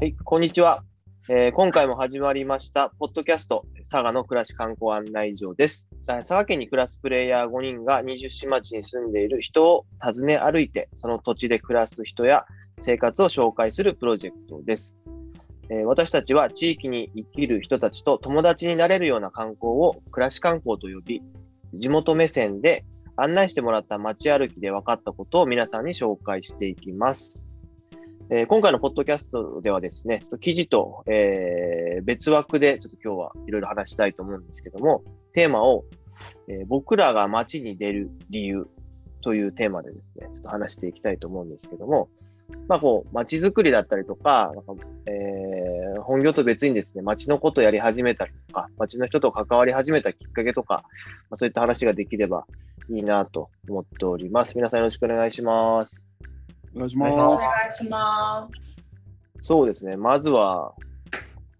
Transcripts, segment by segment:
はい、こんにちは。えー今回も始まりました、ポッドキャスト、佐賀の暮らし観光案内所です。佐賀県に暮らすプレイヤー5人が20市町に住んでいる人を訪ね歩いて、その土地で暮らす人や生活を紹介するプロジェクトです。えー私たちは地域に生きる人たちと友達になれるような観光を暮らし観光と呼び、地元目線で案内してもらった街歩きで分かったことを皆さんに紹介していきます。えー今回のポッドキャストではですね、記事と、えー別枠でちょっと今日はいろいろ話したいと思うんですけども、テーマを、えー僕らが街に出る理由というテーマでですね、ちょっと話していきたいと思うんですけども、まあこう、街づくりだったりとか、なんかえー本業と別にですね、街のことをやり始めたりとか、街の人と関わり始めたきっかけとか、まあ、そういった話ができればいいなと思っております。皆さんよろしくお願いします。おお願いします。願いします。そうですね。まずは、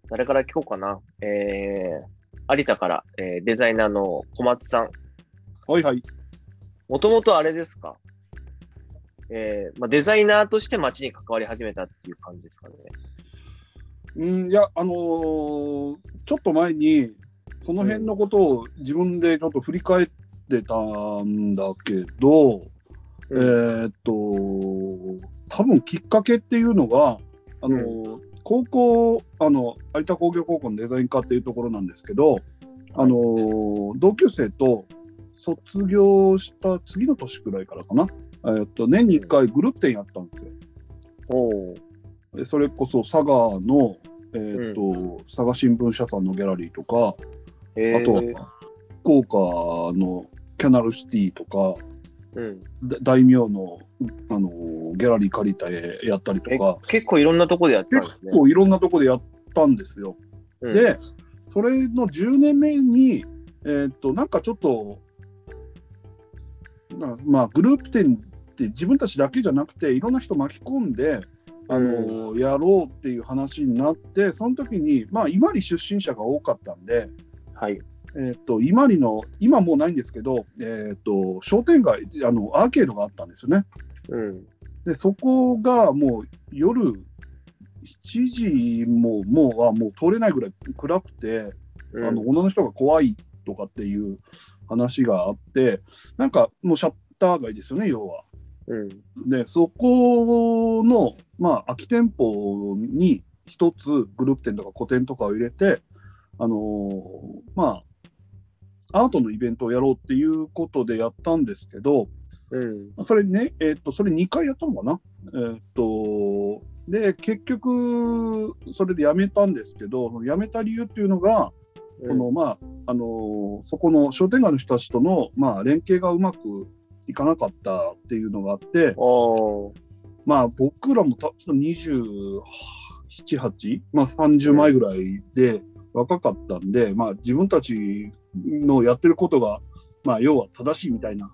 誰から聞こうかな。えー、有田から、えーデザイナーの小松さん。はいはい。もともとあれですか？えーまあ、デザイナーとして街に関わり始めたっていう感じですかね。うん、いや、あのーちょっと前に、その辺のことを自分でちょっと振り返ってたんだけど、えーっと、多分きっかけっていうのが、あのー高校、あの、有田工業高校のデザイン科っていうところなんですけど、あのー同級生と卒業した次の年くらいからかな、えーっと、年に1回グループ展やったんですよ。おーでそれこそ佐賀の、えーと佐賀新聞社さんのギャラリーとか、えー、あとは福岡のキャナルシティとかうん、だ大名のあのギャラリー借りてやったりとえか結構いろんなとこでやってたん結ですね。構いろんなとこでやったんですよ。うん、でそれの10年目に、えー、となんかちょっとなまあグループ展って自分たちだけじゃなくていろんな人巻き込んであの、やろうっていう話になってその時にまあ伊万里出身者が多かったんで、はい。えー、と伊万里の今もうないんですけど、えー、と商店街あのアーケードがあったんですよね。うん。でそこがもう夜7時ももうはもう通れないぐらい暗くて、うん、あの女の人が怖いとかっていう話があってなんかもうシャッター街ですよね要は。うん。でそこの、まあ、空き店舗に一つグループ店とか個展とかを入れて、あのーまあ、アートのイベントをやろうっていうことでやったんですけど、うん。それね、えっとそれ2回やったのかな？えっとで結局それでやめたんですけどやめた理由っていうのが、このまああのそこの商店街の人たちとの、まあ、連携がうまくいかなかったっていうのがあって、まあ僕らもた27、8、まあ30前ぐらいで若かったんで、まあ自分たちのやってることが、まあ要は正しいみたいな、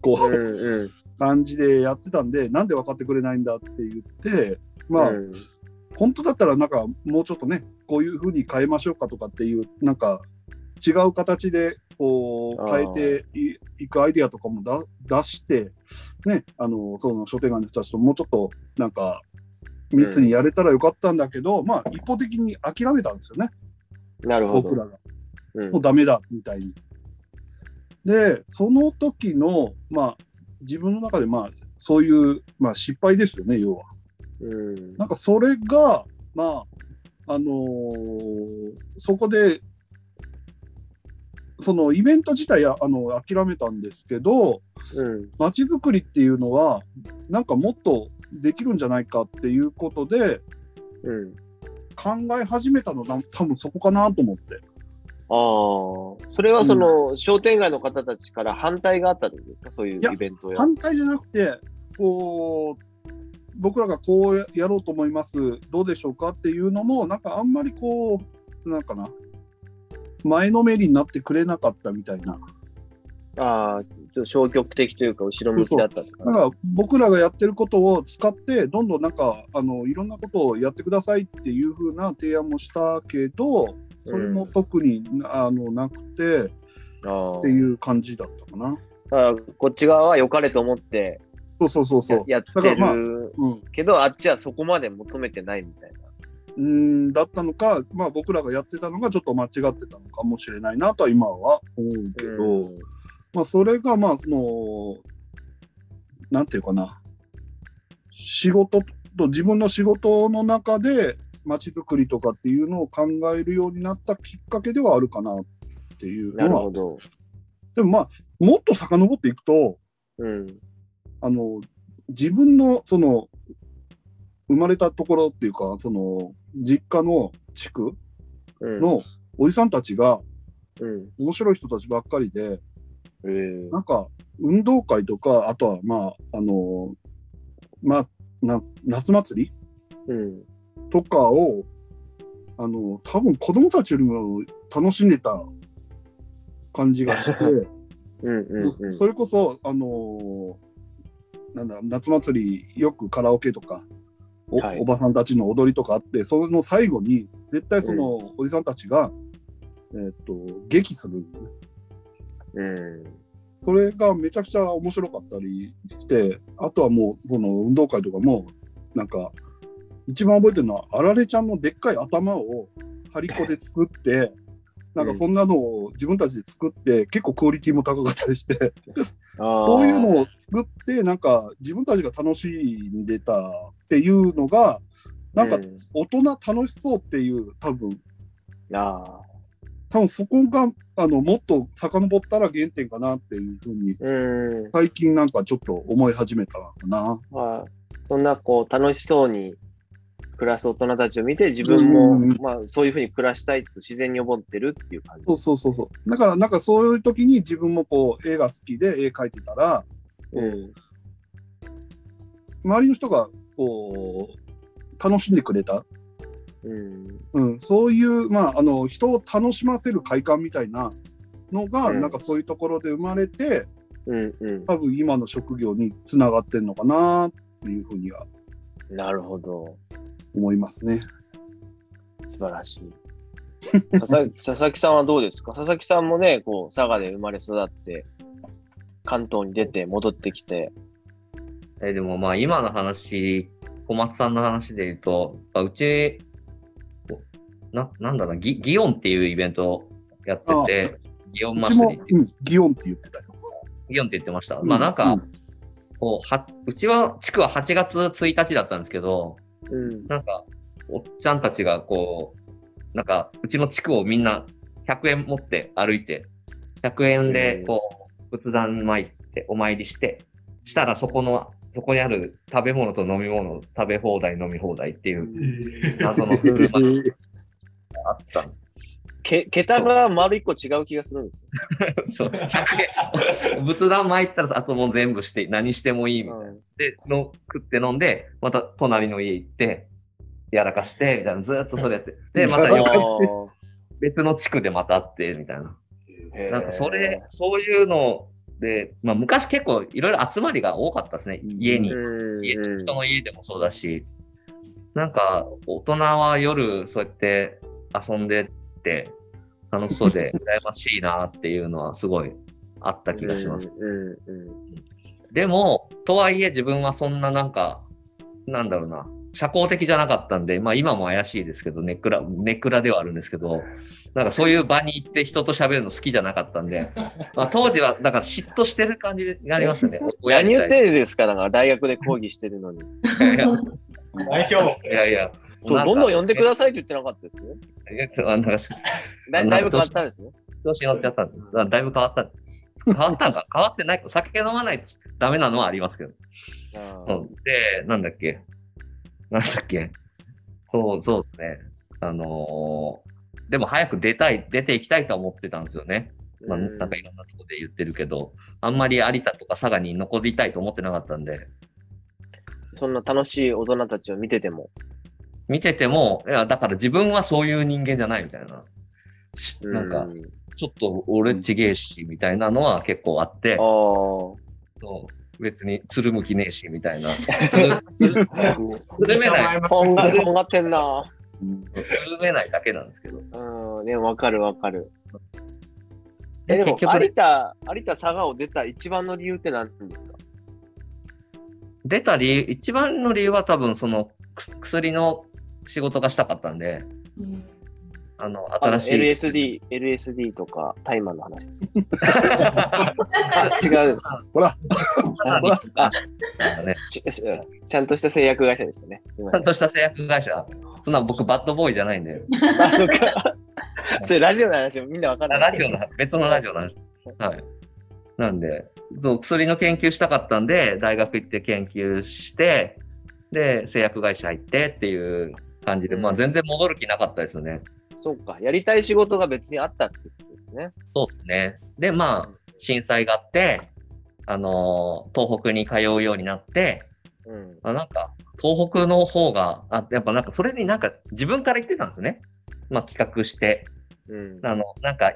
こう、うんうん。感じでやってたんで、なんで分かってくれないんだって言って、まあ、うん本当だったらなんかもうちょっとね、こういうふうに変えましょうかとかっていう、なんか違う形でこう変えていいくアイデアとかもだ出して、ね、あのその商店街の人たちともうちょっとなんか密にやれたらよかったんだけど、まあ一方的に諦めたんですよね、なるほど。僕らが。うんもうダメだみたいに。で、その時の、まあ、自分の中で、まあ、そういう、まあ、失敗ですよね、要は。うんなんかそれが、まあ、あのーそこで、そのイベント自体あの諦めたんですけど、うん街づくりっていうのは、なんかもっとできるんじゃないかっていうことで、うん。考え始めたのが多分そこかなと思って。ああ、それはその、商店街の方たちから反対があったんですか？そういうイベントや。反対じゃなくて、こう、僕らがこうやろうと思います、どうでしょうかっていうのも、なんかあんまりこう、なんかな、前のめりになってくれなかったみたいな。ああ、ちょっと消極的というか、後ろ向きだっただから僕らがやってることを使って、どんどんなんか、あのいろんなことをやってくださいっていう風な提案もしたけど、それも特に、あのなくてあっていう感じだったかな。ああこっち側は良かれと思ってそうそうそうそう。ややってだからまあるうん、けど、あっちはそこまで求めてないみたいな。うんだったのか、まあ、僕らがやってたのがちょっと間違ってたのかもしれないなとは今は思うけど、まあ、それがまあそのなんていうかな仕事と自分の仕事の中で街づくりとかっていうのを考えるようになったきっかけではあるかなっていうなるのはほど。でもまあもっと遡っていくとうん。あの自分のその生まれたところっていうかその実家の地区うん。のおじさんたちがうん。面白い人たちばっかりでえーなんか運動会とかあとはまああのまあな夏祭りうん。とかをあの多分子供たちよりも楽しんでた感じがして、うんうんうん。それこそあのなんだ夏祭りよくカラオケとかお,、はいおばさんたちの踊りとかあってその最後に絶対そのおじさんたちが、えーっと劇するうん。それがめちゃくちゃ面白かったりしてあとはもうその運動会とかもなんか一番覚えてるのはあられちゃんのでっかい頭を張り子で作ってなんかそんなのを自分たちで作って結構クオリティも高かったりしてそそういうのを作ってなんか自分たちが楽しんでたっていうのがなんか大人楽しそうっていう多分あ多分そこがあのもっと遡ったら原点かなっていうふうに。最近なんかちょっと思い始めたかな。まあ、そんなこう楽しそうに暮らす大人たちを見て、自分も、うんまあ、そういうふうに暮らしたいと自然に思ってるっていう感じ。そうそうそうそう。だからなんかそういう時に自分もこう絵が好きで絵描いてたらうん。周りの人がこう楽しんでくれた、うん。うん、そういうまああの人を楽しませる快感みたいなのが、うんなんかそういうところで生まれてうん。うん。多分今の職業につながってんのかなっていうふうにはなるほど。思いますね。素晴らしい。佐々木 佐々木さんはどうですか？佐々木さんもね、こう、佐賀で生まれ育って、関東に出て戻ってきて、えでもまあ今の話、小松さんの話で言うと、やっぱうち、ななんだろうな、ギギオンっていうイベントをやってて、ギオンうちも祭りって、うん、ギオンって言ってたよ。ギオンって言ってました。まあなんか、うんこうはうちは地区は8月1日だったんですけど、うん。なんか、おっちゃんたちがこう、なんか、うちの地区をみんな100円持って歩いて、100円でこう、仏壇参ってお参りして、したらそこの、そこにある食べ物と飲み物食べ放題飲み放題っていう謎の振る舞いがあったんです。け桁が丸一個違う気がするんです そう100円仏壇参ったらあともう全部して何してもいいみたいな。よ。で、の食って飲んで、また隣の家行って、やらかして、みたいな、ずーっとそれやって。で、また別の地区でまた会って、みたいな。なんかそれ、そういうので、まあ昔結構いろいろ集まりが多かったですね。家に。うん家人の家でもそうだし、なんか大人は夜そうやって遊んでって楽しそうで 羨ましいなっていうのはすごいあった気がします。うんうんでも、とはいえ自分はそんななんか、なんだろうな、社交的じゃなかったんで、まあ今も怪しいですけど、ネクラ、ネクラではあるんですけど、なんかそういう場に行って人と喋るの好きじゃなかったんで、まあ当時はだから嫉妬してる感じがありましたね。親何言ってるんですか？なんか大学で講義してるのに。いや代表いやいや、そう、どんどん呼んでくさださいって言ってなかったです？よ。い。なんかだだいぶ変わったんですね。調子に乗っちゃったんです。だだいぶ変わった。変わったんか変わってない。酒飲まないとダメなのはありますけど。で、なんだっけ。なんだっけ。そう、そうですね。あのーでも早く出たい、出ていきたいとは思ってたんですよね。まあ、うんなんかいろんなところで言ってるけど、あんまり有田とか佐賀に残りたいと思ってなかったんで、そんな楽しい大人たちを見てても。見てても、いや、だから自分はそういう人間じゃないみたいな。しなんかう、ちょっと俺ちげえし、みたいなのは結構あって。そう別につるむきねえし、みたいな。つるめない、とんが、とんがってんな。つるめないだけなんですけど。うん、ね、わかるわかる。え、でも、有田、有田佐賀を出た一番の理由って何ですか？出た理由、一番の理由は多分そのく薬の仕事がしたかったんで、うんあの、新しい。LSD、LSD とかタイマーの話です。違う。ほら、あね、ちちゃんとした製薬会社ですよね。ちゃんとした製薬会社。そんな僕、バッドボーイじゃないんで、あ、そっか。それラジオの話みんなわかんない。ラジオな、別のラジオなんです。はい。なんで、そう、薬の研究したかったんで、大学行って研究して、で、製薬会社行ってっていう感じで、まあ全然戻る気なかったですよね。そうか。やりたい仕事が別にあったってことですね。そうですね。で、まあ、震災があって、あのー東北に通うようになって、うん。あなんか、東北の方が、あやっぱなんか、それになんか自分から言ってたんですね。まあ、企画して。うん。あの、なんか、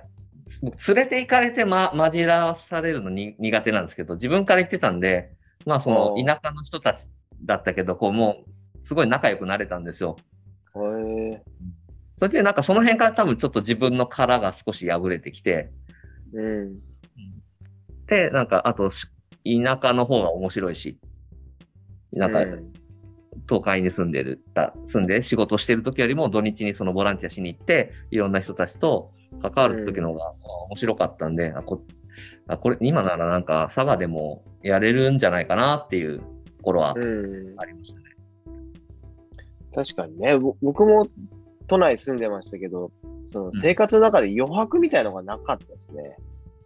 僕連れて行かれて、ま、混じらされるのに苦手なんですけど、自分から言ってたんで、まあ、その田舎の人たちだったけど、こう、もう、すごい仲良くなれたんですよ。へえ。それで、なんかその辺から多分ちょっと自分の殻が少し破れてきて、うん。で、なんか、あとし、田舎の方が面白いし、なんか、うん東海に住んでる、た住んで仕事してる時よりも土日にそのボランティアしに行って、いろんな人たちと関わる時の方がまあ面白かったんで、あこあこれ、今ならなんか佐賀でもやれるんじゃないかなっていうところはうん。ありましたね。確かにね。ぼ僕も都内住んでましたけど、その生活の中で余白みたいのがなかったですね。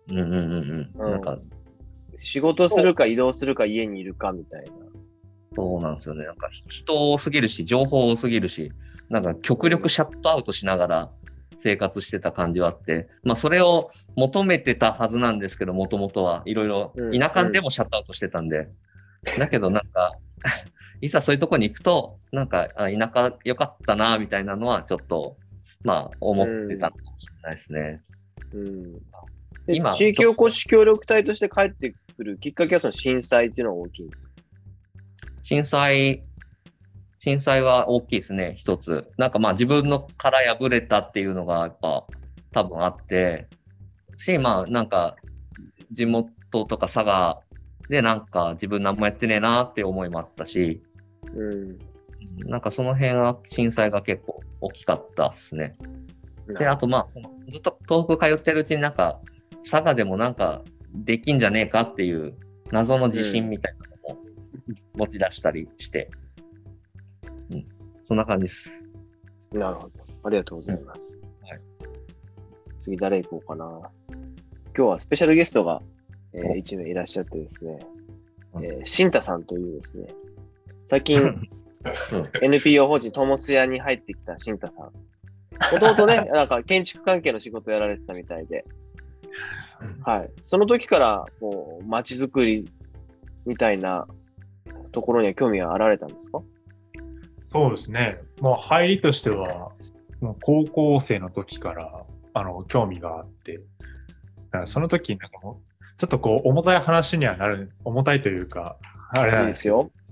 うんうんうんうん。うんなんか、仕事するか移動するか家にいるかみたいな。そうなんですよね。なんか人多すぎるし、情報多すぎるし、なんか極力シャットアウトしながら生活してた感じはあって、まあそれを求めてたはずなんですけど、もともとはいろいろうん田舎でもシャットアウトしてたんで、だけどなんか、いざそういうとこに行くと、なんかあ田舎良かったな、みたいなのはちょっと、まあ思ってたのかもしれないですね。うん。で今地域おこし協力隊として帰ってくるきっかけはその震災っていうのが大きいんです。震災、震災は大きいですね、一つ。なんかまあ自分の殻破れたっていうのがやっぱ多分あって、し、まあなんか地元とか佐賀でなんか自分何もやってねえなって思いもあったし、うん。なんかその辺は震災が結構大きかったですね。で、あとまあ、ずっと東北通ってるうちになんか佐賀でもなんかできんじゃねえかっていう謎の自信みたいなのも持ち出したりして、うん、そんな感じです。なるほど。ありがとうございます。はい次誰行こうかな。今日はスペシャルゲストが、えおー、1名いらっしゃってですね、うんえー、新太さんというですね、最近うん NPO 法人トモス屋に入ってきた新太さん。もともとね、なんか建築関係の仕事やられてたみたいで、はい。その時から、こう、街づくりみたいなところには興味があられたんですか？そうですね。もう入りとしては、もう高校生の時から、あの、興味があって、だからその時、なんかもう、ちょっとこう、重たい話にはなる、重たいというか、あれいないんですよ。ですよ。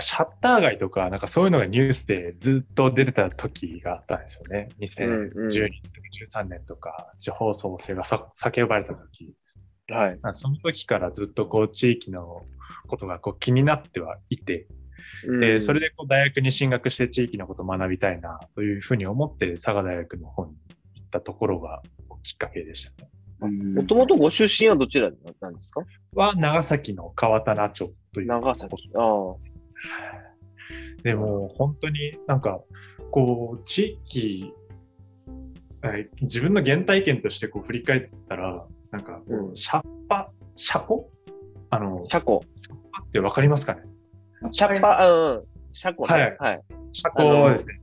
シャッター街とか、なんかそういうのがニュースでずっと出てた時があったんですよね。2012うんうん年とか13年とか、地方創生がさ叫ばれた時。はい。その時からずっとこう、地域のことがこう気になってはいて、で、それで、でこう大学に進学して地域のことを学びたいなというふうに思って佐賀大学の方に行ったところがきっかけでしたね。もともとご出身はどちらなんですか？は長崎の川棚町という。長崎。ああ。でも本当になんかこう地域、はい自分の原体験としてこう振り返ったら、なんかこう、うんシャッパ、シャコ？あの、車庫。シャッパってわかりますかね？シャッパ、うん。車庫ね。はい。シャコですね。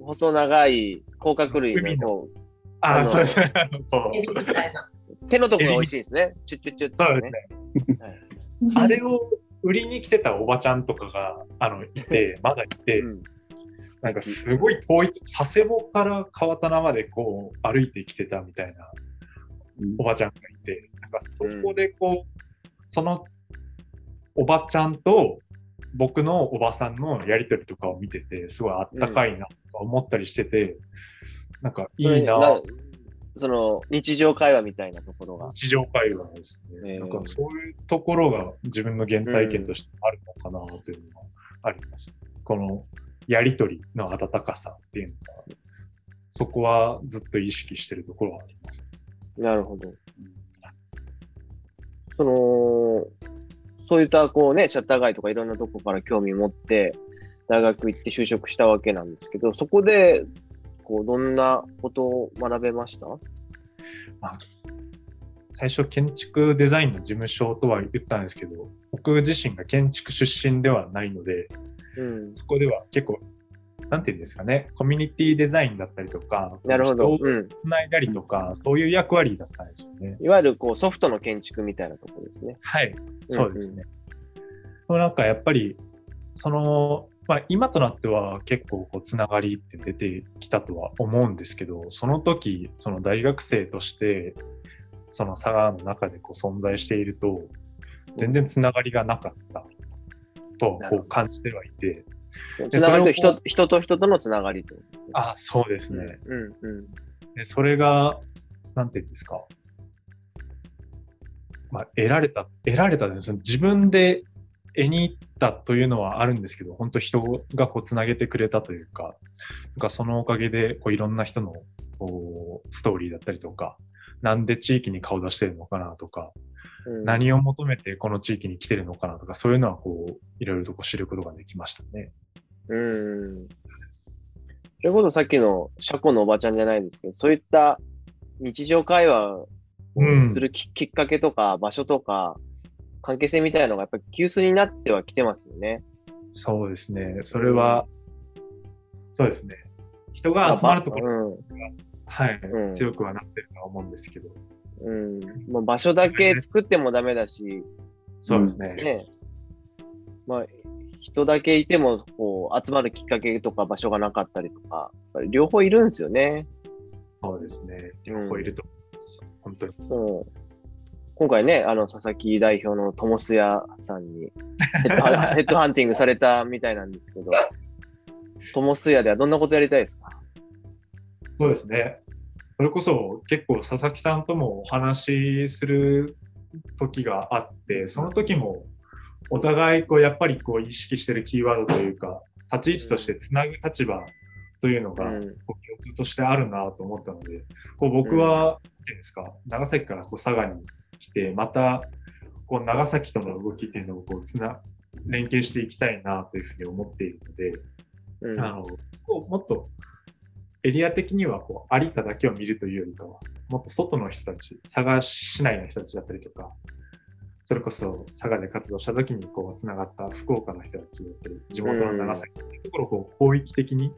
細長い甲殻類海のああのそうですね。手のところが美味しいですね。チュッチュッチュッそうてですね。はい あれを売りに来てたおばちゃんとかが、あの、いて、まだいて、うん。なんかすごい遠い、佐世保から川棚までこう歩いてきてたみたいなおばちゃんがいて、なんかそこでこう、そのおばちゃんと僕のおばさんのやりとりとかを見てて、すごいあったかいなとか思ったりしてて、なんかいいななその日常会話みたいなところが。日常会話ですね。えーなんかそういうところが自分の原体験としてあるのかなというのがあります。このやりとりの温かさっていうのが、そこはずっと意識してるところはあります。なるほど。その、そういったこうね、シャッター街とかいろんなとこから興味持って、大学行って就職したわけなんですけど、そこで、こう、どんなことを学べました？最初、建築デザインの事務所とは言ったんですけど、僕自身が建築出身ではないので、うん。そこでは結構、なんていうんですかね、コミュニティデザインだったりとか、なるほど。うん。つないだりとか、そういう役割だったんですよね。いわゆるこうソフトの建築みたいなところですね。はい、そうですね。でもなんかやっぱり、その、まあ、今となっては結構こうつながりって出てきたとは思うんですけど、その時、その大学生として、その佐賀の中でこう存在していると、全然つながりがなかったとこう感じてはいて、つながりと人人と人とのつながりとね。あ、そうですね。うんうん。でそれが、なんていうんですか、まあ、得られた、得られたですね、自分で得に行ったというのはあるんですけど、本当人がこうつなげてくれたというか、なんかそのおかげでこういろんな人のこうストーリーだったりとか、なんで地域に顔出してるのかなとか、うん、何を求めてこの地域に来てるのかなとか、そういうのはこう、いろいろとこう知ることができましたね。うん。それこそさっきの車庫のおばちゃんじゃないですけど、そういった日常会話をうんするき,、きっかけとか場所とか関係性みたいなのがやっぱり急須になってはきてますよね。そうですね。それは、そうですね。人が集まるところろ。はい、うん強くはなってるとは思うんですけど、うん。うん。まあ、場所だけ作ってもダメだし、そうですね。ね。まあ、人だけいても、こう、集まるきっかけとか場所がなかったりとか、両方いるんですよね。そうですね。両方いると思います。本当に。そう今回ね、あの、佐々木代表の友須屋さんにヘッドハン ヘッドハンティングされたみたいなんですけど、友須屋ではどんなことやりたいですか？そうですね。それこそ結構佐々木さんともお話しする時があって、その時もお互いこうやっぱりこう意識してるキーワードというか、立ち位置としてつなぐ立場というのが共通としてあるなと思ったので、こう僕は、なんていうんですか、長崎からこう佐賀に来て、またこう長崎との動きっていうのをこうつな連携していきたいなというふうに思っているので、うんあのこうもっとエリア的にはこう有田だけを見るというよりかは、もっと外の人たち、佐賀市内の人たちだったりとか、それこそ佐賀で活動した時にこうつながった福岡の人たちだったり、地元の長崎っていうところをこう広域的に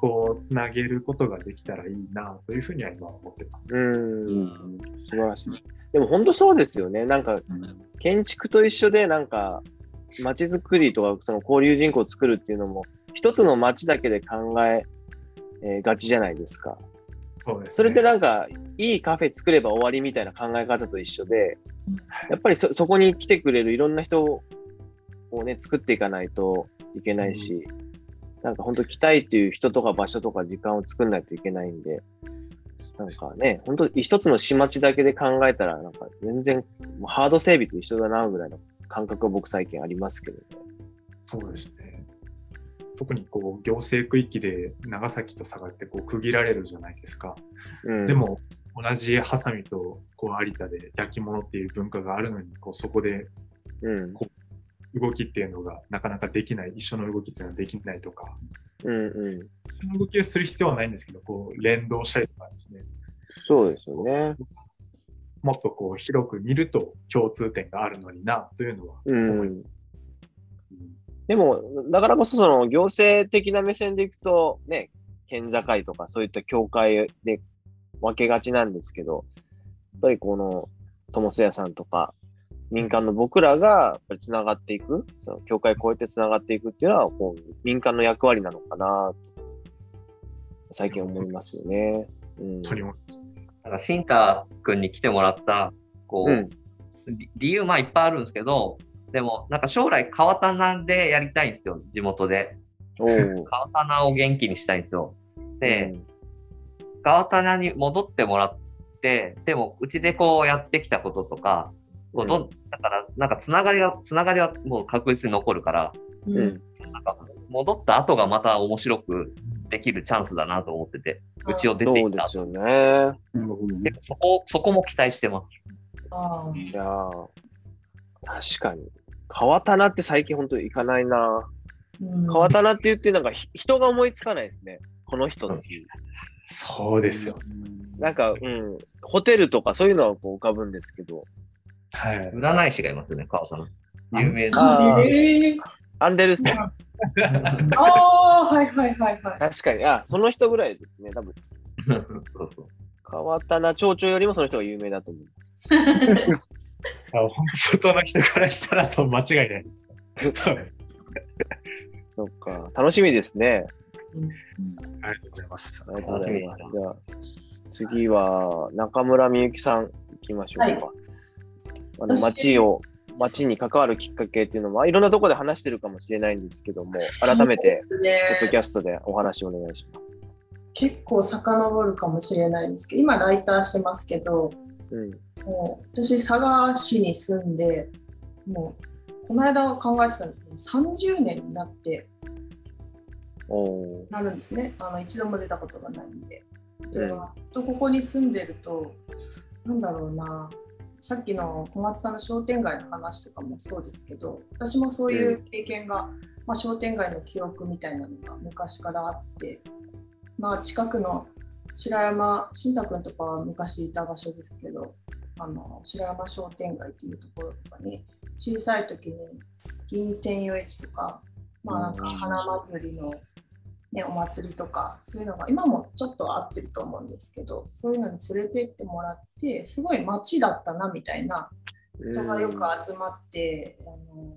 こうつなげることができたらいいなというふうには今は思ってます。うん、素晴らしい。でも本当そうですよね。なんか、建築と一緒で、なんか、街づくりとか、その交流人口を作るっていうのも、一つの街だけで考ええーがちじゃないですか。そうです、ね。それってなんか、いいカフェ作れば終わりみたいな考え方と一緒で、やっぱりそそこに来てくれるいろんな人をね、作っていかないといけないし、なんか本当来たいっていう人とか場所とか時間を作んないといけないんで、なんかね、本当一つの市町だけで考えたら、なんか全然もうハード整備と一緒だなぐらいの感覚は僕最近ありますけどね。そうですね。特にこう行政区域で長崎と佐賀ってこう区切られるじゃないですか。うん、で、も同じハサミとこう有田で焼き物っていう文化があるのにこうそこでうん、動きっていうのがなかなかできない、一緒の動きっていうのはできないとか、うん、うん。一緒の動きをする必要はないんですけど、こう連動したりとかですね、そうですよね。もっとこう広く見ると共通点があるのになというのは思います。うん。でも、だからこそその行政的な目線でいくと、ね、県境とかそういった境界で分けがちなんですけど、やっぱりこの友瀬屋さんとか、民間の僕らがつながっていく、その境界を越えてつながっていくっていうのは、こう民間の役割なのかなと、最近思いますよね。うん。本当に思います。だから、シンタ君に来てもらった、こう、うんり理由、まあいっぱいあるんですけど、でも、なんか将来、川棚でやりたいんですよ、地元で。川棚を元気にしたいんですよ。で、うん川棚に戻ってもらって、でも、うちでこうやってきたこととか、こうどんだから、なんかつながりが、つながりはもう確実に残るから、うん。存なんか戻った後がまた面白くできるチャンスだなと思ってて、うちを出てそいうった後。ですよね。なるほどね。結構そこ、そこも期待してます。あーいやー確かに。川棚って最近本当に行かないな。うん川棚って言ってなんかひ人が思いつかないですね。この人っていう。そうですよ。なんか、うん、ホテルとかそういうのはこう浮かぶんですけど、はい。占い師がいますよね、川さん。有名な。アンデルセン。ああ、はいはいはいはい。確かに、あ、その人ぐらいですね。多分、そうそう。川棚町長よりもその人が有名だと思う。あ 本当外の人からしたらそう間違いない。そっか、楽しみですね。ありがとうございます。ありがとうございます。じゃあ、次は中村みゆきさん行きましょうか。はいあの私街を、街に関わるきっかけっていうのは、いろんなところで話してるかもしれないんですけども、改めて、ポッドキャストでお話をお願いします。結構遡るかもしれないんです。けど、今ライターしてます。けど、うん。もう私、佐賀市に住んで、もうこの間考えてたんです。けど、30年になってなるんです。ね。あの一度も出たことがないんで。で、うとここに住んでると、なんだろうな、さっきの小松さんの商店街の話とかもそうですけど、私もそういう経験が、まあ、商店街の記憶みたいなのが昔からあって、まあ、近くの白山、新太君とかは昔いた場所ですけど、あの白山商店街っていうところとかに、小さい時に銀天与市とか、まあなんか花祭りのね、お祭りとかそういうのが今もちょっと合ってると思うんですけどそういうのに連れてってもらってすごい街だったなみたいな人がよく集まって、あの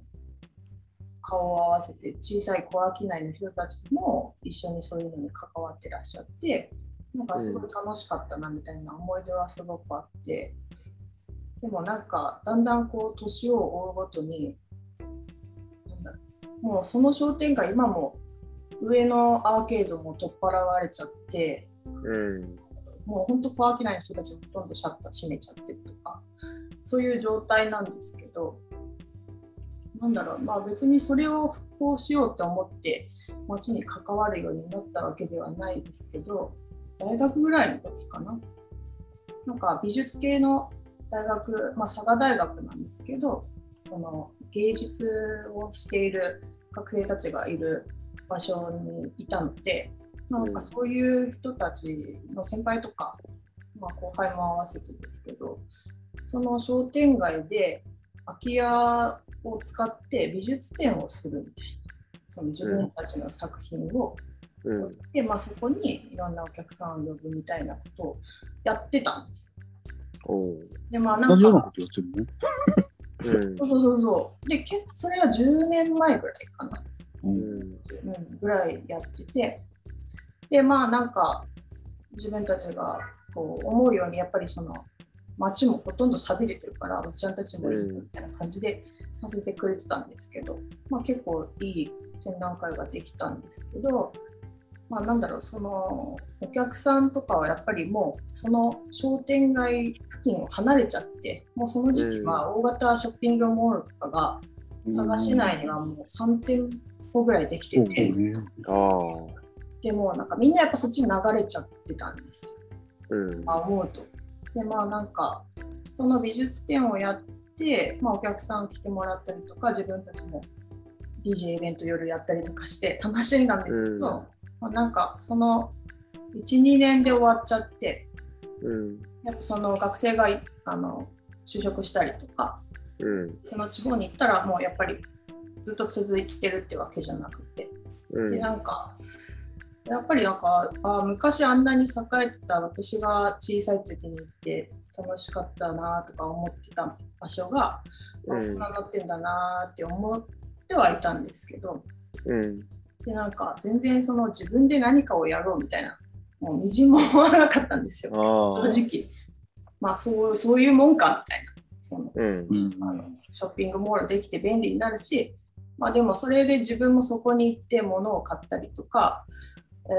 顔を合わせて小さい小商いの人たちも一緒にそういうのに関わってらっしゃってなんかすごい楽しかったなみたいな思い出はすごくあって。でもなんかだんだんこう年を追うごとになんだろうもうその商店街今も上のアーケードも取っ払われちゃってうん。もう本当小商いの人たちほとんどシャッター閉めちゃってるとかそういう状態なんですけどなんだろうまあ別にそれを復興しようと思って街に関わるようになったわけではないですけど大学ぐらいの時かななんか美術系の大学、まあ、佐賀大学なんですけどその芸術をしている学生たちがいる場所にいたのでなんかそういう人たちの先輩とか、まあ、後輩も合わせてですけどその商店街で空き家を使って美術展をするみたいなその自分たちの作品をうん。で、まあ、そこにいろんなお客さんを呼ぶみたいなことをやってたんです。でまあなんか同じようなことやってるね。うんそうそうそうそうで結構それが10年前ぐらいかな。ぐらいやっててでまあなんか自分たちがこう思うようにやっぱりその街もほとんど寂れてるからおじちゃんたちもいいみたいな感じでさせてくれてたんですけど、まあ、結構いい展覧会ができたんですけど、まあ、なんだろうそのお客さんとかはやっぱりもうその商店街付近を離れちゃってもうその時期は大型ショッピングモールとかが佐賀市内にはもう3店舗ぐらいできてて。でもなんかみんなやっぱそっちに流れちゃってたんですよ、うん。まあ、思うと。でまあなんかその美術展をやって、まあ、お客さん来てもらったりとか自分たちも DJ イベント夜やったりとかして楽しんだんですけど、うんまあ、なんかその12年で終わっちゃってうん。やっぱその学生がいあの就職したりとかうん。その地方に行ったらもうやっぱりずっと続いてるってわけじゃなくてうん。でなんかやっぱりなんかあ昔あんなに栄えてた私が小さい時に行って楽しかったなとか思ってた場所が、あこうんんななってんだなって思ってはいたんですけどうん。でなんか全然その自分で何かをやろうみたいなもうみじんも思わなかったんですよ。正直まあそうそういうもんかみたいな。うん。あのショッピングモールできて便利になるし、まあ、でもそれで自分もそこに行って物を買ったりとか、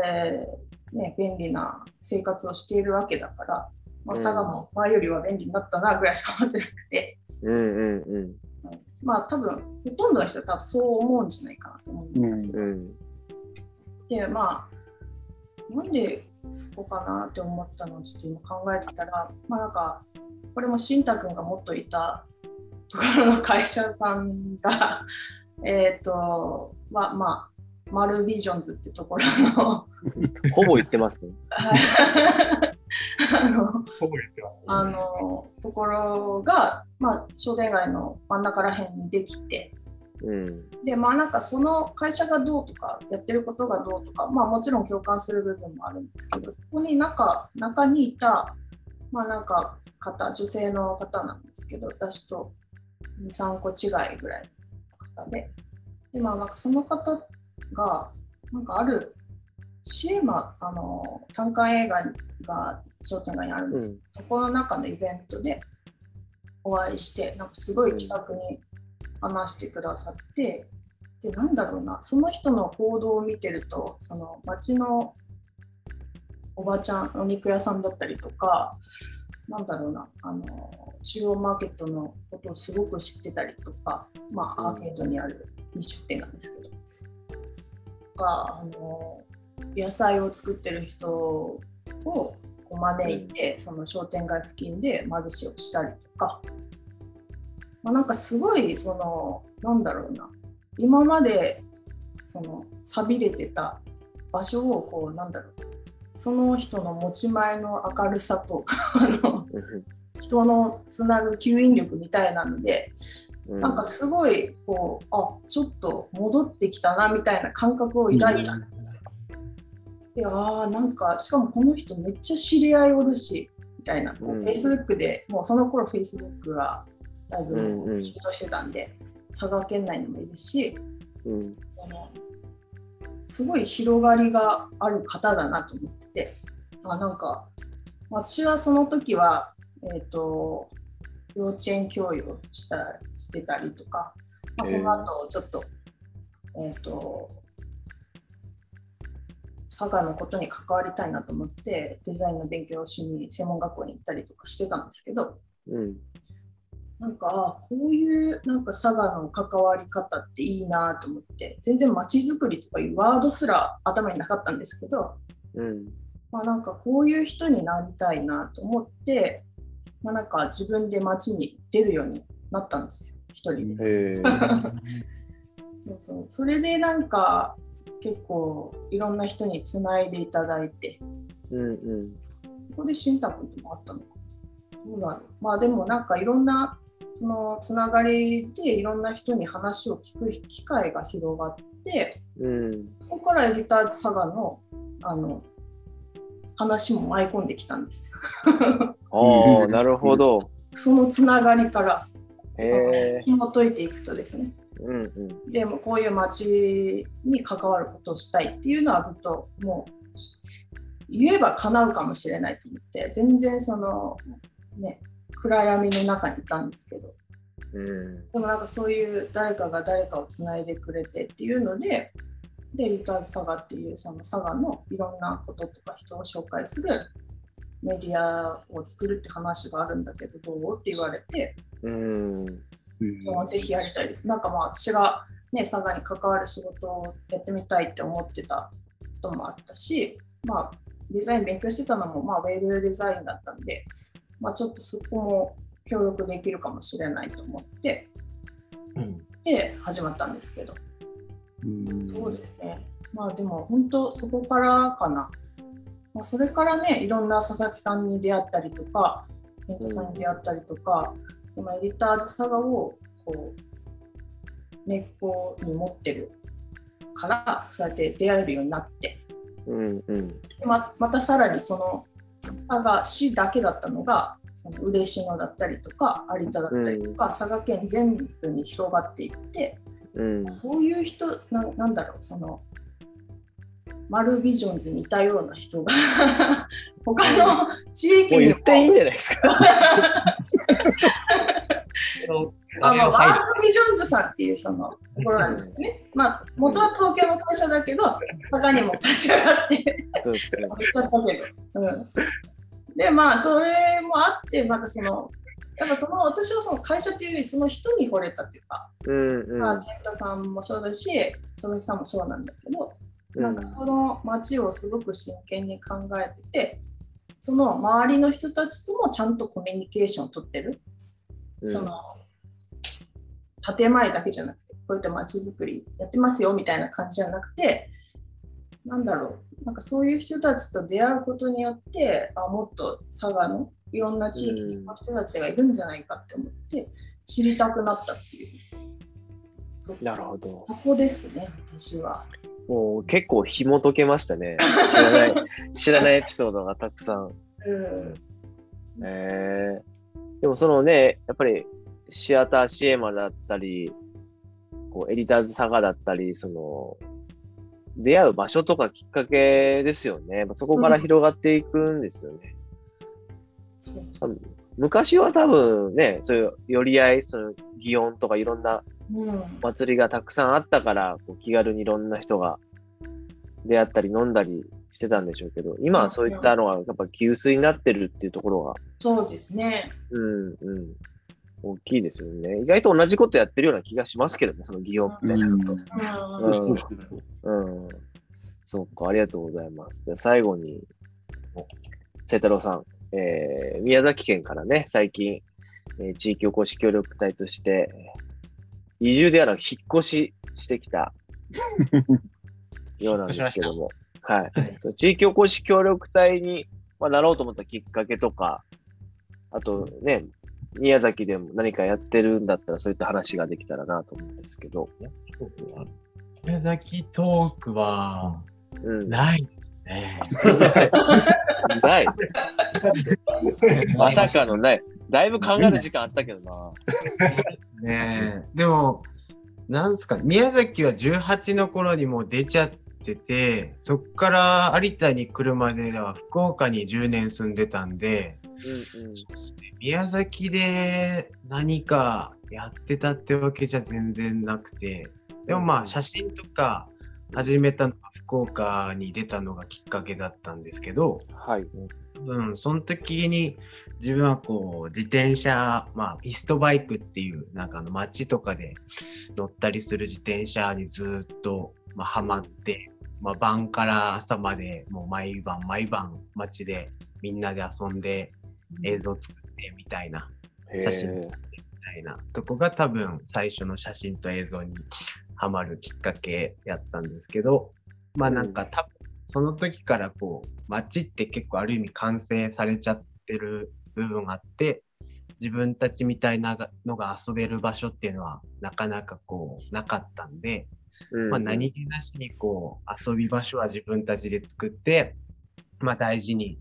えーね、便利な生活をしているわけだから、まあ、うん佐賀も前よりは便利になったなぐらいしか思ってなくて、うん。うん。うん。まあ多分ほとんどの人は多分そう思うんじゃないかなと思うんですけど、うん。でまあなんでそこかなって思ったのをちょっと今考えてたらまあなんかこれもしんたくんがもっといたところの会社さんがえっとまあまあマルビジョンズってところのほぼ言ってますね。はいあのほぼ言ってます。あのところが、まあ、商店街の真ん中ら辺にできてうん。でまあなんかその会社がどうとかやってることがどうとかまあもちろん共感する部分もあるんですけどそこに中中にいたまあなんか方女性の方なんですけど私と23個違いぐらいの方ででまあなんかその方がなんかあるシエマあの単館映画が商店街にあるんです、うん。そこの中のイベントでお会いしてなんかすごい気さくに話してくださって、でなんだろうなその人の行動を見てるとその町のおばちゃんお肉屋さんだったりとかなんだろうなあの中央マーケットのことをすごく知ってたりとか、まあ、アーケードにある飲食店なんですけど、とかあの野菜を作ってる人をこう招いて、その商店街付近でマルシェをしたりとか、まあ、なんかすごいそのなんだろうな今までその寂れてた場所をこうなんだろうその人の持ち前の明るさとあの人のつなぐ吸引力みたいなのでうん。なんかすごいこうあちょっと戻ってきたなみたいな感覚を抱いたんですよ。であーなんかしかもこの人めっちゃ知り合いおるしみたいな、もううん Facebook でもうその頃 Facebook がだいぶうんうん浸透してたんで、佐賀県内にもいるしうん。あのすごい広がりがある方だなと思ってて。あなんか私はその時は、えー、と幼稚園教諭をしたしてたりとか、まあ、その後ちょっと,、えー、と佐賀のことに関わりたいなと思ってデザインの勉強をしに専門学校に行ったりとかしてたんですけど。うん。なんかあこういうなんか佐賀の関わり方っていいなと思って全然街づくりとかいうワードすら頭になかったんですけど、うん。まあ、なんかこういう人になりたいなと思って、まあ、なんか自分で街に出るようになったんですよ一人で。そうそうそれでなんか結構いろんな人につないでいただいてうんうん。そこで新太君ともあったのかなどうだろうまあでもなんかいろんなそのつながりでいろんな人に話を聞く機会が広がってうん。そこからエディターズ佐賀のあの話も舞い込んできたんですよ。ああ、なるほど。そのつながりから。紐解いていくとですねうんうん。でもこういう街に関わることをしたいっていうのはずっともう言えば叶うかもしれないと思って全然そのね暗闇の中にいたんですけどうん。でもなんかそういう誰かが誰かをつないでくれてっていうのででリトアル佐賀っていうその佐賀のいろんなこととか人を紹介するメディアを作るって話があるんだけどどうって言われてうん。ぜひやりたいです。なんかまあ私が、ね、佐賀に関わる仕事をやってみたいって思ってたこともあったし、まあ、デザイン勉強してたのも、まあ、ウェブデザインだったんで、まあ、ちょっとそこも協力できるかもしれないと思って、うんで始まったんですけど、うんそうですね。まあでも本当そこからかな。まあ、それからね、いろんな佐々木さんに出会ったりとか、健太さんに出会ったりとか、そのエディターズ佐賀をこう根っこに持ってるから、そうやって出会えるようになって、うんうん。でままたさらにその佐賀市だけだったのが、その嬉野だったりとか、有田だったりとか、佐賀県全部に広がっていって、うん。そういう人な、なんだろう、その、マルビジョンズにいたような人が 他の地域もうにも言っていいんじゃないですか。あまあ、ワ入ールドビジョンズさんっていうそのところなんですよね。まあ、元は東京の会社だけど、他にも会社があって、そうですね。ちゃったけど。うん、で、まあ、それもあって、なんかその、やっぱその私はその会社っていうよりその人に惚れたというか、うんうん。まあ、健太さんもそうだし佐々木さんもそうなんだけど、うんなんかその街をすごく真剣に考えててその周りの人たちともちゃんとコミュニケーションを取ってる、うんその建前だけじゃなくてこういった街づくりやってますよみたいな感じじゃなくてなんだろうなんかそういう人たちと出会うことによってあもっと佐賀のいろんな地域の人たちがいるんじゃないかって思って知りたくなったっていう。そなるほど。そこですね、私は。もう結構紐解けましたね。知らない、知らないエピソードがたくさん。うん。えー、でもそのね、やっぱりシアターシエマだったり、こうエディターズサガだったり、その、出会う場所とかきっかけですよね。そこから広がっていくんですよね。そう多分昔は多分ね、そういう寄り合い、その祇園とかいろんなうん。祭りがたくさんあったから、こう気軽にいろんな人が出会ったり飲んだりしてたんでしょうけど、今はそういったのがやっぱ急須になってるっていうところが、そうですね。うんうん、大きいですよね。意外と同じことやってるような気がしますけどね、その祇園みたいなこと。うん。うんそうそうそううん。そうか、ありがとうございます。じゃあ最後に、清太郎さん、えー宮崎県からね、最近、えー地域おこし協力隊として、えー移住ではなく引っ越ししてきたようなんですけども、はい。そう地域おこし協力隊に、まあ、なろうと思ったきっかけとか、あとね、宮崎でも何かやってるんだったらそういった話ができたらなと思うんですけど。宮崎トークはうん。ないですね。ない。まさかのない。だいぶ考える時間あったけどな。ねでも、なんすか、宮崎は18の頃にもう出ちゃってて、そっから有田に来るまでは福岡に10年住んでたんで、うんうん。宮崎で何かやってたってわけじゃ全然なくて、でもまあ写真とか始めたのが福岡に出たのがきっかけだったんですけど、はい。うん、その時に自分はこう自転車、まあ、ピストバイクっていうなんかあの街とかで乗ったりする自転車にずっと、まあ、ハマって、まあ、晩から朝までもう毎晩毎晩街でみんなで遊んで映像作ってみたいなへ写真ーみたいなとこが多分最初の写真と映像にハマるきっかけやったんですけどまあなんか多分その時からこう街って結構ある意味完成されちゃってる部分があって自分たちみたいなのが遊べる場所っていうのはなかなかこうなかったんで、うん。まあ、何気なしにこう遊び場所は自分たちで作って、まあ、大事に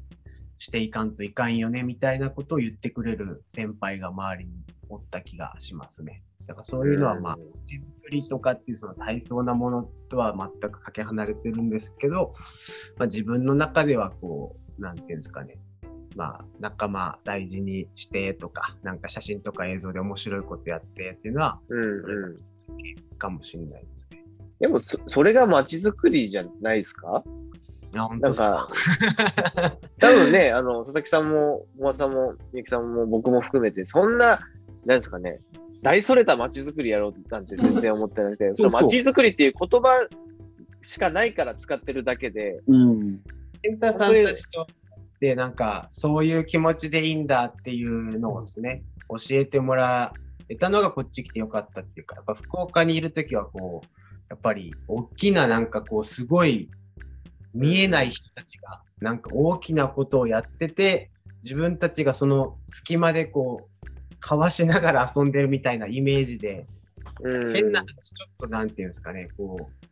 していかんといかんよねみたいなことを言ってくれる先輩が周りにおった気がしますね。だからそういうのはまあうん土作りとかっていうその大層なものとは全くかけ離れてるんですけど、まあ、自分の中ではこうなんていうんですかねまあ仲間大事にしてとかなんか写真とか映像で面白いことやってっていうのはうんうん。かもしれないですね。でもそ、それが街づくりじゃないですか？いや本なん当 多分ね、あの、佐々木さんも、小松さんも、みゆきさんも、僕も含めて、そんな、なんですかね、大それた街づくりやろうなんて全然思ってなくて、そ街づくりっていう言葉しかないから使ってるだけで、うん。健太さんたちとでなんかそういう気持ちでいいんだっていうのをですね教えてもらえたのがこっち来てよかったっていうかやっぱ福岡にいる時はこうやっぱり大きななんかこうすごい見えない人たちがなんか大きなことをやってて自分たちがその隙間でこうかわしながら遊んでるみたいなイメージでうん、変な話、ちょっとなんていうんですかね、こう、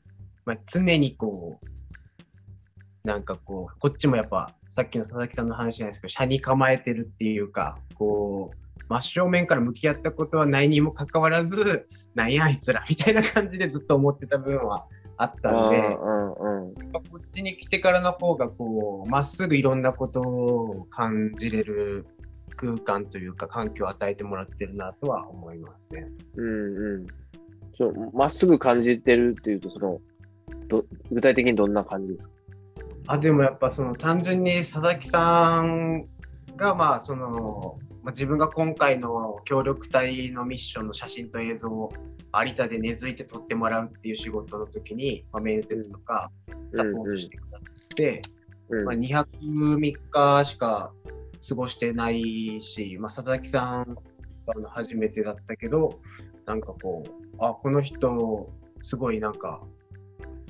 まあ、常にこう、なんかこう、こっちもやっぱ、さっきの佐々木さんの話じゃないですけど、車に構えてるっていうか、こう、真正面から向き合ったことはないにもかかわらず、なんやあいつらみたいな感じでずっと思ってた部分はあったんで、うんうんこっちに来てからの方がこうまっすぐいろんなことを感じれる空間というか環境を与えてもらってるなとは思いますね。うんうん。そう、まっすぐ感じてるっていうと、その、ど具体的にどんな感じですか？あでもやっぱその単純に佐々木さんがまあそのまあ、自分が今回の協力隊のミッションの写真と映像を有田で根付いて撮ってもらうっていう仕事の時に、まあ、面接とかサポートしてくださって、うんまあ、2泊3日しか過ごしてないし、まあ、佐々木さんが初めてだったけど、なんかこう、あ、この人、すごいなんか、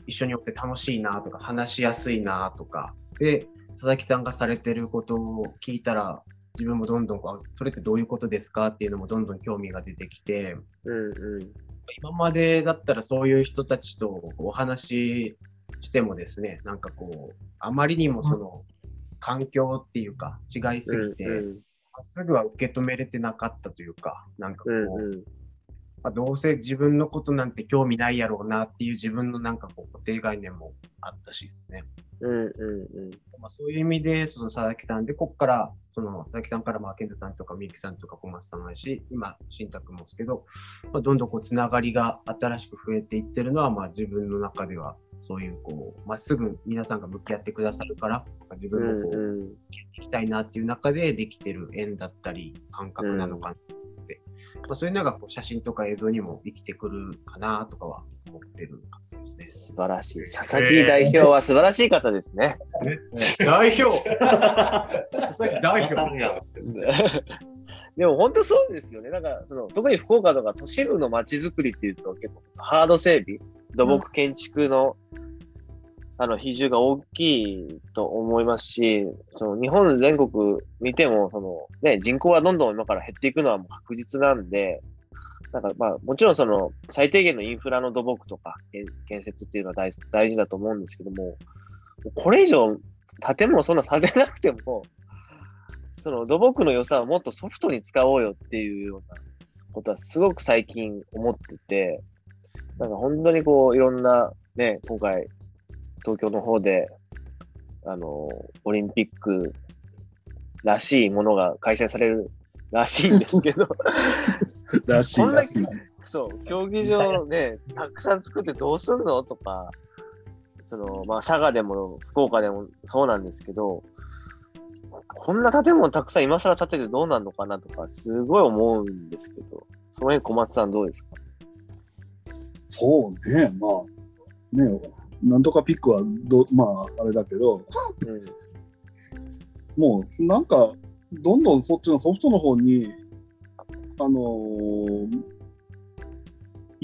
一緒におって楽しいなとか、話しやすいなとか、で、佐々木さんがされてることを聞いたら、自分もどんどんこう、あそれってどういうことですかっていうのもどんどん興味が出てきて、うんうん。今までだったらそういう人たちとお話ししてもですね、なんかこう、あまりにもその環境っていうか違いすぎて、うん。まっすぐは受け止めれてなかったというか、なんかこう、うんうんまあ、どうせ自分のことなんて興味ないやろうなっていう自分のなんかこう固定概念もあったしですね。うんうんうん。まあ、そういう意味で、その佐々木さんで、ここから、その佐々木さんから、まあ、健太さんとか、みゆきさんとか、小松さんもし、今、新太君もですけど、まあ、どんどんこう、つながりが新しく増えていってるのは、まあ、自分の中では、そういう、こう、まっすぐ皆さんが向き合ってくださるから、まあ自う分もこう、んうん。行きたいなっていう中でできてる縁だったり、感覚なのかな。って、まあ、そういうのがこう写真とか映像にも生きてくるかなとかは思ってる感じです素晴らしい。佐々木代表は素晴らしい方ですね。ね。代表佐々木代表 でも本当そうですよね。なんかその特に福岡とか都市部の街づくりっていうと結構ハード整備、土木建築の、あの比重が大きいと思いますし、その日本全国見てもその、ね、人口はどんどん今から減っていくのはもう確実なんで、なんかまあもちろんその最低限のインフラの土木とか建設っていうのは大大事だと思うんですけども、これ以上建物そんな建てなくても、その土木の良さをもっとソフトに使おうよっていうようなことはすごく最近思ってて、なんか本当にこういろんなね、今回東京の方で、あの、オリンピックらしいものが開催されるらしいんですけど、らしいらしい。そう、競技場ね、たくさん作ってどうすんのとか、その、まあ、佐賀でも福岡でもそうなんですけど、こんな建物たくさん今更建ててどうなるのかなとか、すごい思うんですけど、その辺小松さんどうですか？そうね、まあ、ね、なんとかピックはど、まあ、あれだけど、うん。もうなんか、どんどんそっちのソフトの方に、あのー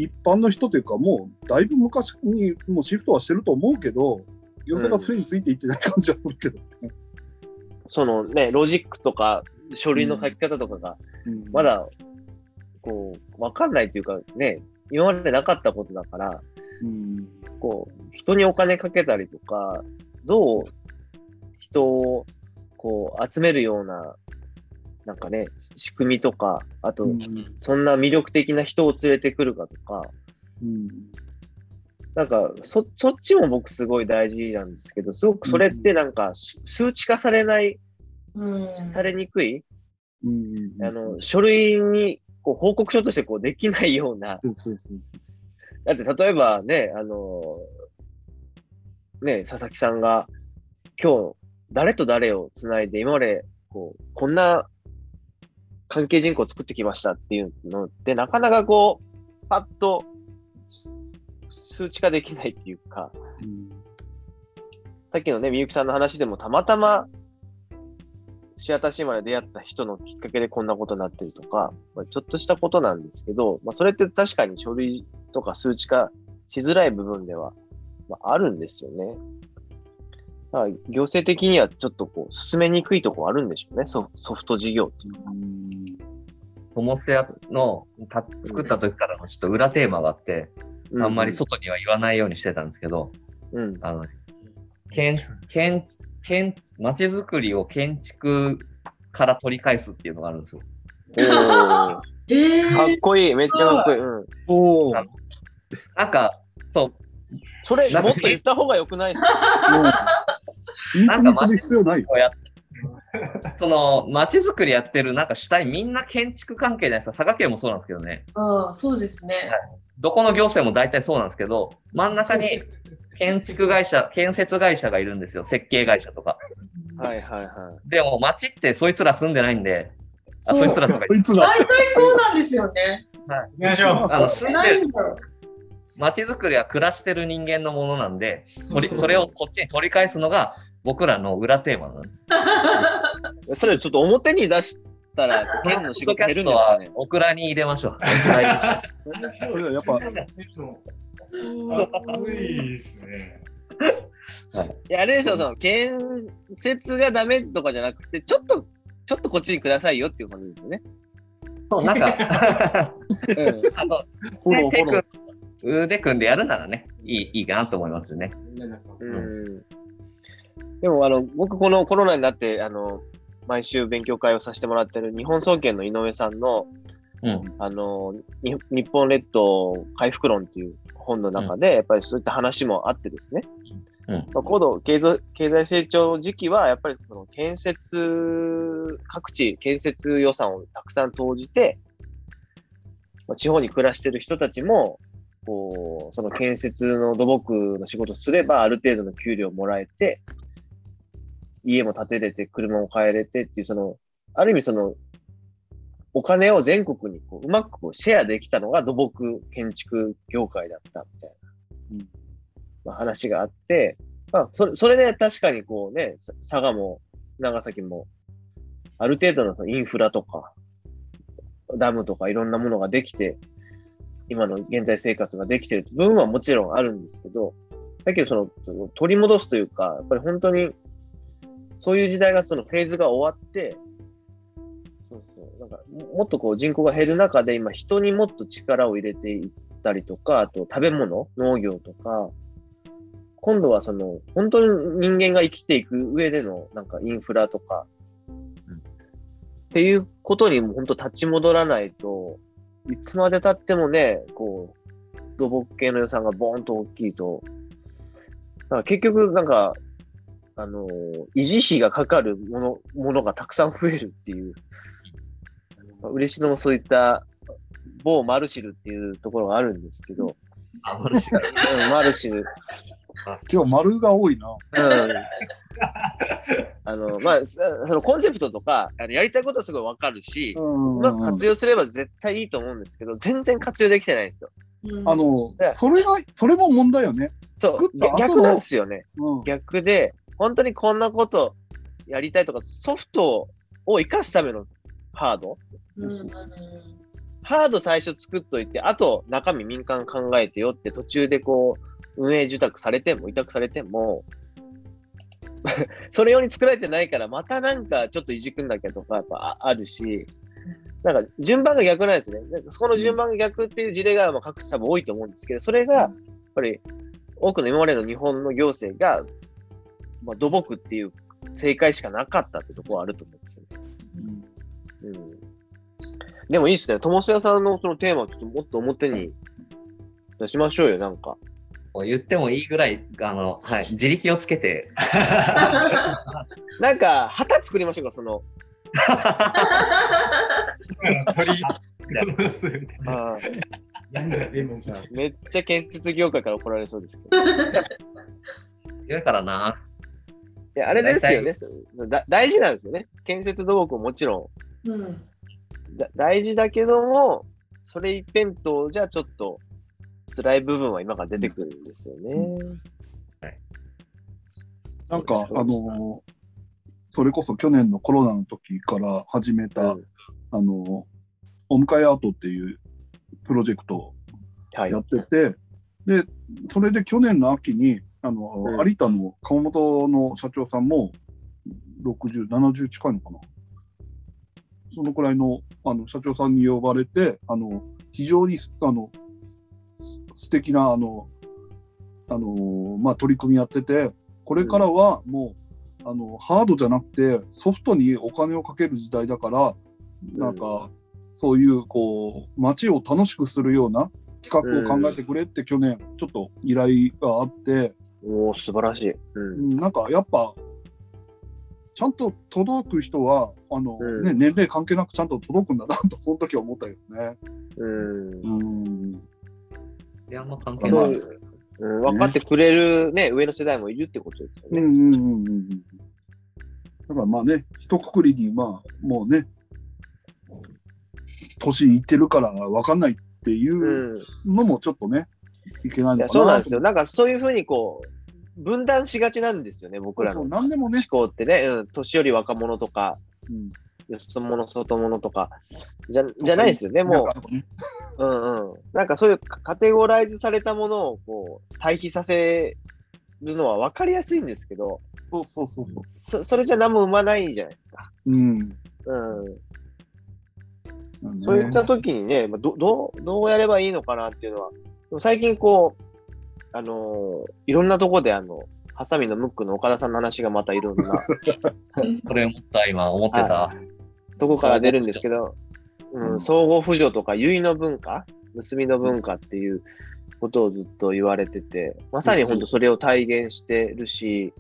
一般の人というか、もうだいぶ昔にもうシフトはしてると思うけど、寄せがそれについていってない感じはするけどね。そのね、ロジックとか書類の書き方とかが、うんまだ、こう、わかんないっていうかね、今までなかったことだから、うんこう、人にお金かけたりとか、どう人をこう集めるような、なんかね、仕組みとか、あと、うん。そんな魅力的な人を連れてくるかとか、うん。なんかそ、そっちも僕すごい大事なんですけど、すごくそれってなんか、し数値化されない、うん。されにくい、うんあの、書類にこう報告書としてこうできないような、そうそうそうだって例えばね、あの、ね、佐々木さんが今日誰と誰をつないで今までこう、こんな関係人口を作ってきましたっていうのってなかなかこう、パッと数値化できないっていうか、うん。さっきのね、みゆきさんの話でもたまたまシアターシーマで出会った人のきっかけでこんなことになってるとか、まあ、ちょっとしたことなんですけど、まあ、それって確かに書類とか数値化しづらい部分では、まあ、あるんですよね。だから行政的にはちょっとこう進めにくいところあるんでしょうね、ソソフト事業っていうのは。トモスヤのた作った時からのちょっと裏テーマがあって、あんまり外には言わないようにしてたんですけど、うん。あの、建、建、建、街づくりを建築から取り返すっていうのがあるんですよ。おーえかっー、こいい、めっちゃかっこいい。うん。おお、あなんか、そう、それ、もっと言った方が良くないですか？もう秘密にする必要ないその、街づくりやってるなんか主体みんな建築関係じゃないですか。佐賀県もそうなんですけどね。うん、そうですね。どこの行政も大体そうなんですけど、真ん中に建築会社、建設会社がいるんですよ。設計会社とか。はいはいはい。でも街ってそいつら住んでないんで、あそいつらとかそいつら。大体そうなんですよね。お願いします。街づくりは暮らしてる人間のものなんで、取りそれをこっちに取り返すのが僕らの裏テーマなんで それちょっと表に出したら、県の仕事減るんですかね。オクラに入れましょう。それはやっぱ、熱いですね。いや、あれですよ、その、建設がダメとかじゃなくて、ちょっと、ちょっとこっちにくださいよっていう感じですよね。そう、なんか、うんあの、フォロー、フ手ォロー。組ん腕組んでやるならね、いいいいかなと思いますね。うんでもあの僕、このコロナになってあの毎週勉強会をさせてもらってる日本総研の井上さんのうん。あのに日本列島回復論っていう本の中で、やっぱりそういった話もあってですね、うん。まあ、高度経済経済成長時期はやっぱりその建設、各地建設予算をたくさん投じて、まあ、地方に暮らしてる人たちも、こうその建設の土木の仕事をすれば、ある程度の給料もらえて、家も建てれて、車も買えれてっていう、その、ある意味その、お金を全国にこううまくこうシェアできたのが土木建築業界だったみたいな、うん話があって、まあ、それそれで確かにこうね、佐賀も長崎も、ある程度のそのインフラとか、ダムとかいろんなものができて、今の現在生活ができてる部分はもちろんあるんですけど、だけどそのその取り戻すというか、やっぱり本当にそういう時代がそのフェーズが終わって、そうそうなんかもっとこう人口が減る中で今人にもっと力を入れていったりとか、あと食べ物、農業とか、今度はその本当に人間が生きていく上でのなんかインフラとか、っていうことにも本当立ち戻らないと、いつまで経ってもね、こう、土木系の予算がボーンと大きいと、だから結局なんか、あのー維持費がかかるものものがたくさん増えるっていう、まあ嬉野もそういった某マルシルっていうところがあるんですけど、マルシル、今日丸が多いな。うん。あの、まあ、そそのコンセプトとか、あのやりたいことはすごいわかるし、うまく活用すれば絶対いいと思うんですけど、全然活用できてないんですよ。うんあのそれが、それも問題よね。そう作っ、た後の逆なんですよね。うん。逆で、本当にこんなことやりたいとか、ソフトを生かすためのハードうんうんハード最初作っといて、あと中身民間考えてよって途中でこう、運営受託されても、委託されても、それ用に作られてないから、またなんかちょっといじくんだけとかやっぱああるし、なんか順番が逆なんですね。なんかそこの順番が逆っていう事例がまあ各地多分多いと思うんですけど、それがやっぱり多くの今までの日本の行政が、まあ、土木っていう正解しかなかったってところはあると思うんですよね。うんでもいいですね。友瀬屋さんのそのテーマをちょっともっと表に出しましょうよ、なんか。もう言ってもいいぐらい、あの、はい、自力をつけて、なんか、旗作りましょうか、その。めっちゃ建設業界から怒られそうですけど。い強いからな。や、あれですよね。だ大事なんですよね。建設土木ももちろうんんだ大事だけども、それ一辺倒じゃちょっと辛い部分は今から出てくるんですよね。なんか、あの、それこそ去年のコロナの時から始めた、うんあの、お迎えアートっていうプロジェクトをはいや。ってて、で、それで去年の秋に、あの、うん有田の川本の社長さんも、60、70近いのかな。そのくらいのあの社長さんに呼ばれて、あの、非常にすあの、す素敵な、あの、あの、まあ、取り組みやってて、これからはもう、あの、ハードじゃなくて、ソフトにお金をかける時代だから、なんか、そういう、こう、街を楽しくするような企画を考えてくれって去年、ちょっと依頼があって、おお素晴らしい。う。うんんなんかやっぱ、ちゃんと届く人は、あの、うんね、年齢関係なくちゃんと届くんだなと、その時は思ったよね。うん。うん。いや、あんま関係まあない。うん、分かってくれるね、上の世代もいるってことですよね。うんうんうんうんうん。だからまあね、一括りに、まあ、もうね、年いってるから分かんないっていううん。のもちょっとね、いけないのかなそうなんですよ。なんかそういうふうにこう、分断しがちなんですよね、僕らのそう何でもね思、考ってね。うん。年寄り若者とか、うん、よそ者、外者とか、じゃじゃないですよね、もう。うんうん。なんかそういうカテゴライズされたものをこう対比させるのは分かりやすいんですけど、そうそうそうそう。そそれじゃ何も生まないじゃないですか。うん。うん。そういった時にね、まあどどうどうやればいいのかなっていうのは、でも最近こう、あのーいろんなとこであの、ハサミのムックの岡田さんの話がまたいろんな それ思った、今思ってた。とこから出るんですけど、うん、相互扶助とか結の文化、結びの文化っていうことをずっと言われてて、まさに本当それを体現してるし、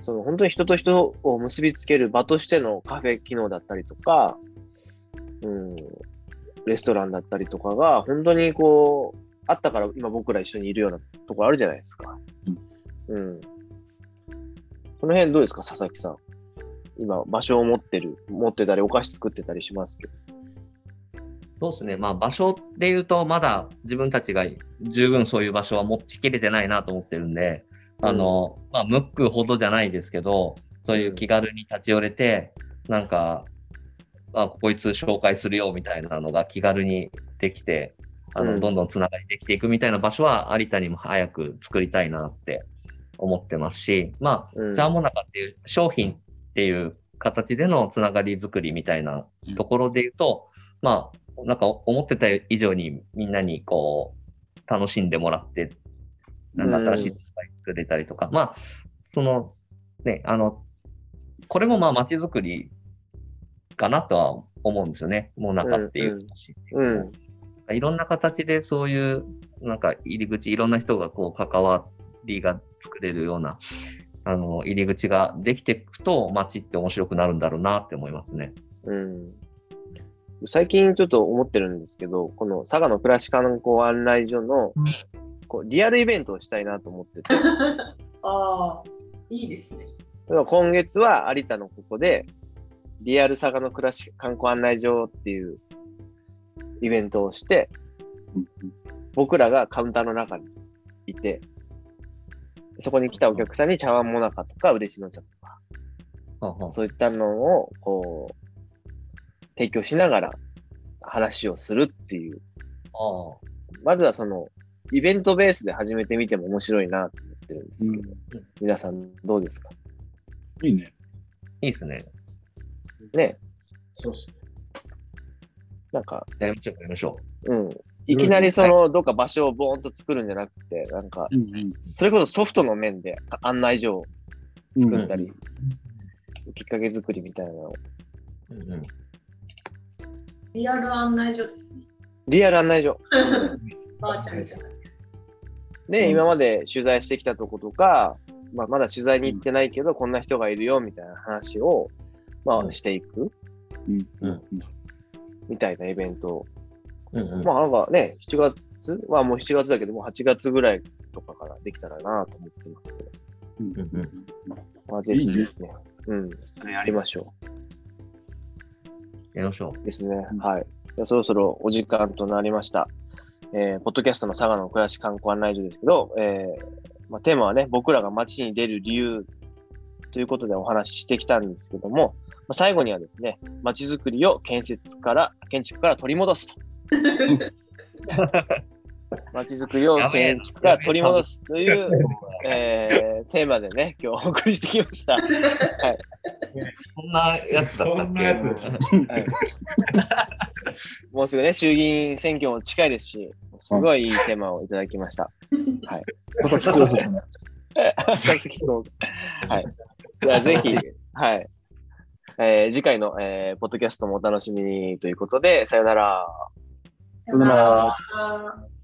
その本当に人と人を結びつける場としてのカフェ機能だったりとか、うん、レストランだったりとかが、本当にこう、あったから今僕ら一緒にいるようなところあるじゃないですか。うん。その辺どうですか、佐々木さん。今、場所を持ってる、持ってたり、お菓子作ってたりしますけど。そうですね。まあ場所で言うと、まだ自分たちが十分そういう場所は持ちきれてないなと思ってるんで、あの、まあ、ムックほどじゃないですけど、そういう気軽に立ち寄れて、なんか、あ、こいつ紹介するよみたいなのが気軽にできて、あの、うんどんどんつながりできていくみたいな場所は有田にも早く作りたいなって思ってますし、まあ、うんジャーモナカっていう商品っていう形でのつながり作りみたいなところで言うと、まあ、なんか思ってた以上にみんなにこう、楽しんでもらって、なんか新しいつながり作れたりとか、まあ、その、ね、あの、これもまあ街づくりかなとは思うんですよね。もう中っていう話っていうのもいろんな形でそういう、なんか入り口、いろんな人がこう関わりが作れるような、あの、入り口ができていくと街って面白くなるんだろうなって思いますね。うん。最近ちょっと思ってるんですけど、この佐賀の暮らし観光案内所の、こうリアルイベントをしたいなと思ってて、ああ、いいですね。例えば今月は有田のここで、リアル佐賀の暮らし観光案内所っていうイベントをして、うん僕らがカウンターの中にいて、そこに来たお客さんに茶碗もなかとか嬉しの茶とか、そういったのをこう提供しながら話をするっていう、あ。まずはそのイベントベースで始めてみても面白いなと思ってるんですけど、皆さんどうですか？いいね。いいですね。ね。そうっすね。なんか、やりましょう、やりましょうん。いきなりそのどっか場所をボーンと作るんじゃなくて、なんか、それこそソフトの面で案内所を作ったり、きっかけ作りみたいなのを。う。うんうんリアル案内所ですね。リアル案内所。ばあちゃんじゃない。で、うん今まで取材してきたとことか、まあ、まだ取材に行ってないけど、こんな人がいるよみたいな話を、まあ、していくうんうんみたいなイベントを。うんうんまあ、なんかね、7月？はもう7月だけど、もう8月ぐらいとかからできたらなと思ってますけど、うんうんうんまあ、ぜひいいねですね。うん、それやりましょやりましょう。ですね。うんはい。じゃあそろそろお時間となりました。えー、ポッドキャストの佐賀の暮らし観光案内所ですけど、えーまあ、テーマはね、僕らが街に出る理由ということでお話ししてきたんですけども、まあ、最後にはですね、街づくりを建設から、建築から取り戻すと。街づくりを建築から取り戻すという、えーテーマでね、今日お送りしてきました。う。そんなやつだったっけ？はいもうすぐね、衆議院選挙も近いですし、すごいいいテーマをいただきました。佐々木候補の佐々木候補はい。ではぜひ、はい。えー次回の、えーポッドキャストもお楽しみにということで、さよなら。さよならあー